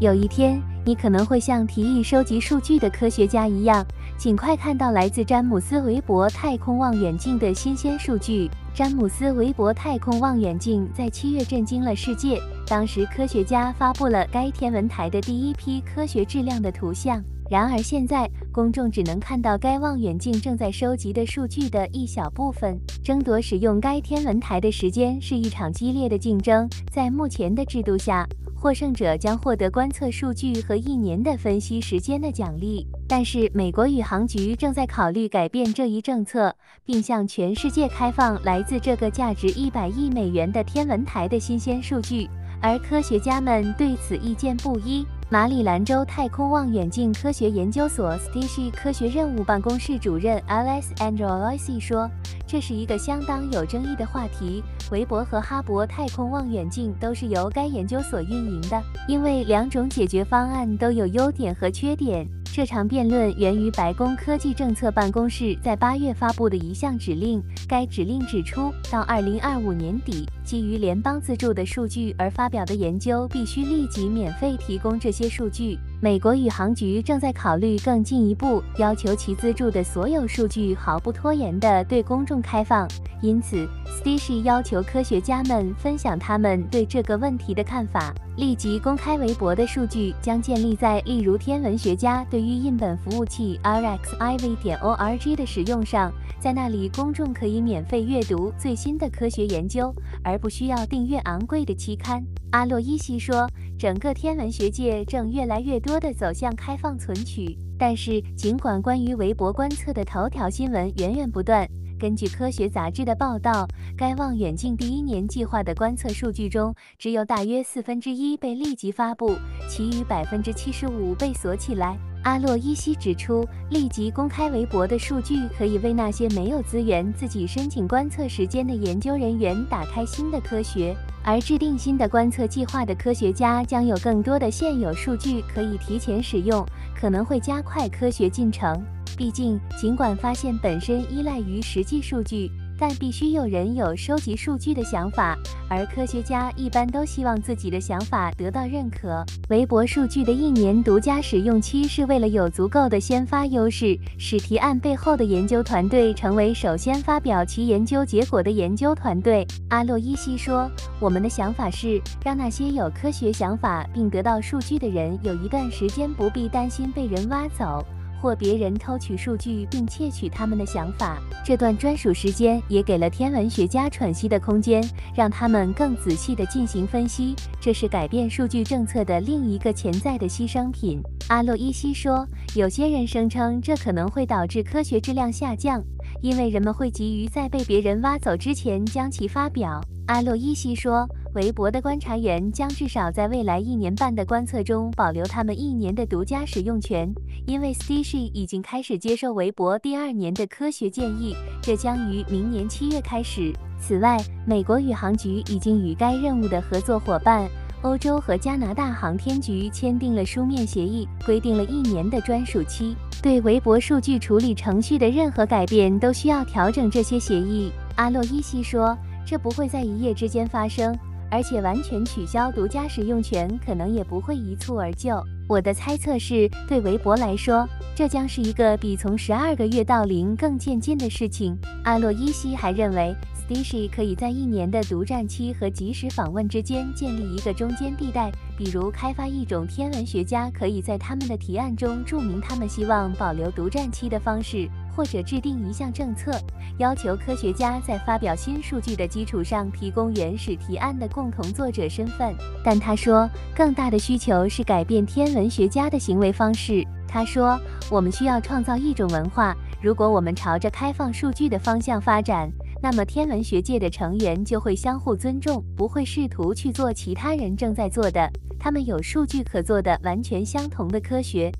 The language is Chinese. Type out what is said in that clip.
有一天，你可能会像提议收集数据的科学家一样，尽快看到来自詹姆斯·韦伯太空望远镜的新鲜数据。詹姆斯·韦伯太空望远镜在七月震惊了世界，当时科学家发布了该天文台的第一批科学质量的图像。然而现在，公众只能看到该望远镜正在收集的数据的一小部分。争夺使用该天文台的时间是一场激烈的竞争。在目前的制度下，获胜者将获得观测数据和一年的分析时间的奖励。但是，美国宇航局正在考虑改变这一政策，并向全世界开放来自这个价值一百亿美元的天文台的新鲜数据，而科学家们对此意见不一。马里兰州太空望远镜科学研究所 STC 科学任务办公室主任 Alex Andreoli 说：“这是一个相当有争议的话题。韦伯和哈勃太空望远镜都是由该研究所运营的，因为两种解决方案都有优点和缺点。”这场辩论源于白宫科技政策办公室在八月发布的一项指令。该指令指出，到二零二五年底，基于联邦资助的数据而发表的研究必须立即免费提供这些数据。美国宇航局正在考虑更进一步要求其资助的所有数据毫不拖延地对公众开放。因此，Stacy 要求科学家们分享他们对这个问题的看法。立即公开微博的数据将建立在例如天文学家对于印本服务器 rxiv 点 org 的使用上，在那里公众可以免费阅读最新的科学研究，而不需要订阅昂贵的期刊。阿洛伊西说，整个天文学界正越来越多多的走向开放存取，但是尽管关于微博观测的头条新闻源源不断。根据科学杂志的报道，该望远镜第一年计划的观测数据中，只有大约四分之一被立即发布，其余百分之七十五被锁起来。阿洛伊西指出，立即公开微博的数据可以为那些没有资源自己申请观测时间的研究人员打开新的科学，而制定新的观测计划的科学家将有更多的现有数据可以提前使用，可能会加快科学进程。毕竟，尽管发现本身依赖于实际数据，但必须有人有收集数据的想法，而科学家一般都希望自己的想法得到认可。微博数据的一年独家使用期是为了有足够的先发优势，使提案背后的研究团队成为首先发表其研究结果的研究团队。阿洛伊西说：“我们的想法是让那些有科学想法并得到数据的人有一段时间不必担心被人挖走。”或别人偷取数据并窃取他们的想法，这段专属时间也给了天文学家喘息的空间，让他们更仔细地进行分析。这是改变数据政策的另一个潜在的牺牲品。阿洛伊西说，有些人声称这可能会导致科学质量下降，因为人们会急于在被别人挖走之前将其发表。阿洛伊西说。韦伯的观察员将至少在未来一年半的观测中保留他们一年的独家使用权，因为 Station 已经开始接受韦伯第二年的科学建议，这将于明年七月开始。此外，美国宇航局已经与该任务的合作伙伴欧洲和加拿大航天局签订了书面协议，规定了一年的专属期。对韦伯数据处理程序的任何改变都需要调整这些协议。阿洛伊西说：“这不会在一夜之间发生。”而且完全取消独家使用权可能也不会一蹴而就。我的猜测是，对韦伯来说，这将是一个比从十二个月到零更渐进的事情。阿洛伊西还认为，Stacy 可以在一年的独占期和即时访问之间建立一个中间地带，比如开发一种天文学家可以在他们的提案中注明他们希望保留独占期的方式。或者制定一项政策，要求科学家在发表新数据的基础上提供原始提案的共同作者身份。但他说，更大的需求是改变天文学家的行为方式。他说，我们需要创造一种文化。如果我们朝着开放数据的方向发展，那么天文学界的成员就会相互尊重，不会试图去做其他人正在做的，他们有数据可做的完全相同的科学。